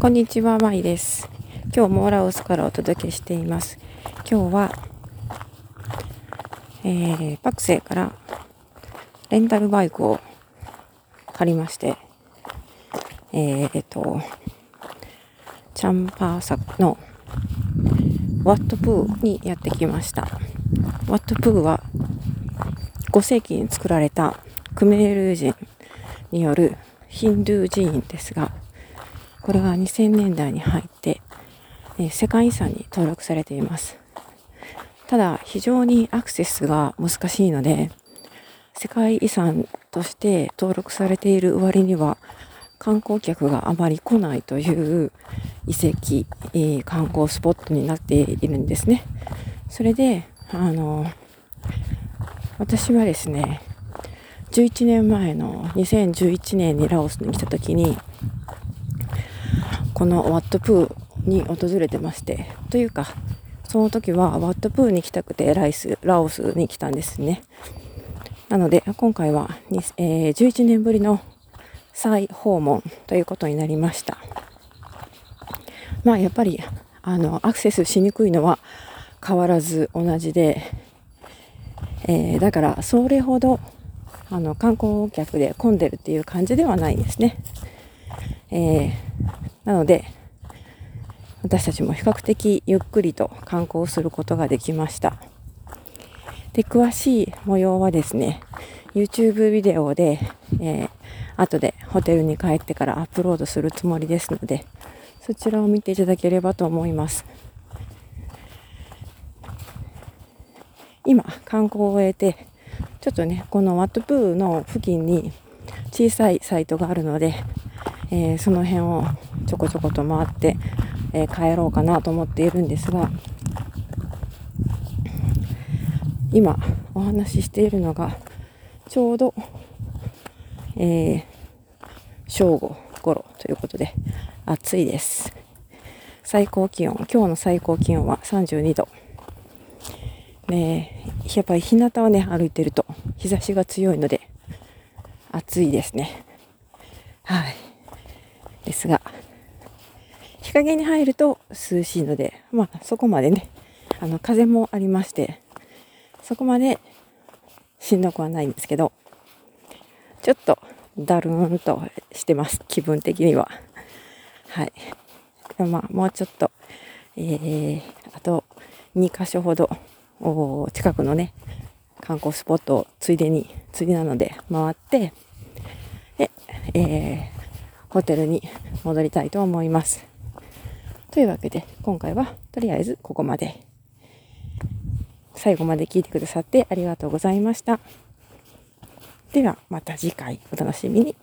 こんにちは、まいです。今日もラオスからお届けしています。今日は、えー、パクセイからレンタルバイクを借りまして、えー、と、チャンパーサのワットプーにやってきました。ワットプーは5世紀に作られたクメール人によるヒンドゥー寺院ですが、これが2000年代に入って、えー、世界遺産に登録されています。ただ、非常にアクセスが難しいので、世界遺産として登録されている割には、観光客があまり来ないという遺跡、えー、観光スポットになっているんですね。それで、あの、私はですね、11年前の2011年にラオスに来た時に、このワットプーに訪れてまして、というか、その時はワットプーに来たくてライス、ラオスに来たんですね。なので、今回は、えー、11年ぶりの再訪問ということになりました。まあ、やっぱり、あの、アクセスしにくいのは変わらず同じで、えー、だから、それほど、あの、観光客で混んでるっていう感じではないですね。えーなので、私たちも比較的ゆっくりと観光することができました。で、詳しい模様はですね、YouTube ビデオで、えー、後でホテルに帰ってからアップロードするつもりですので、そちらを見ていただければと思います。今、観光を終えて、ちょっとね、このワットプーの付近に小さいサイトがあるので、えー、その辺をちょこちょこと回って、えー、帰ろうかなと思っているんですが今お話ししているのがちょうど、えー、正午頃ということで暑いです。最高気温今日の最高気温は32度。ねやっぱり日向をね歩いてると日差しが強いので暑いですね。はい。ですが日陰に入ると涼しいので、まあそこまでね、あの風もありまして、そこまでしんどくはないんですけど、ちょっとだるーんとしてます、気分的には。はい。まあもうちょっと、えー、あと2箇所ほど、近くのね、観光スポットをついでに、ついでなので回って、で、えー、ホテルに戻りたいと思います。というわけで、今回はとりあえずここまで。最後まで聞いてくださってありがとうございました。では、また次回お楽しみに。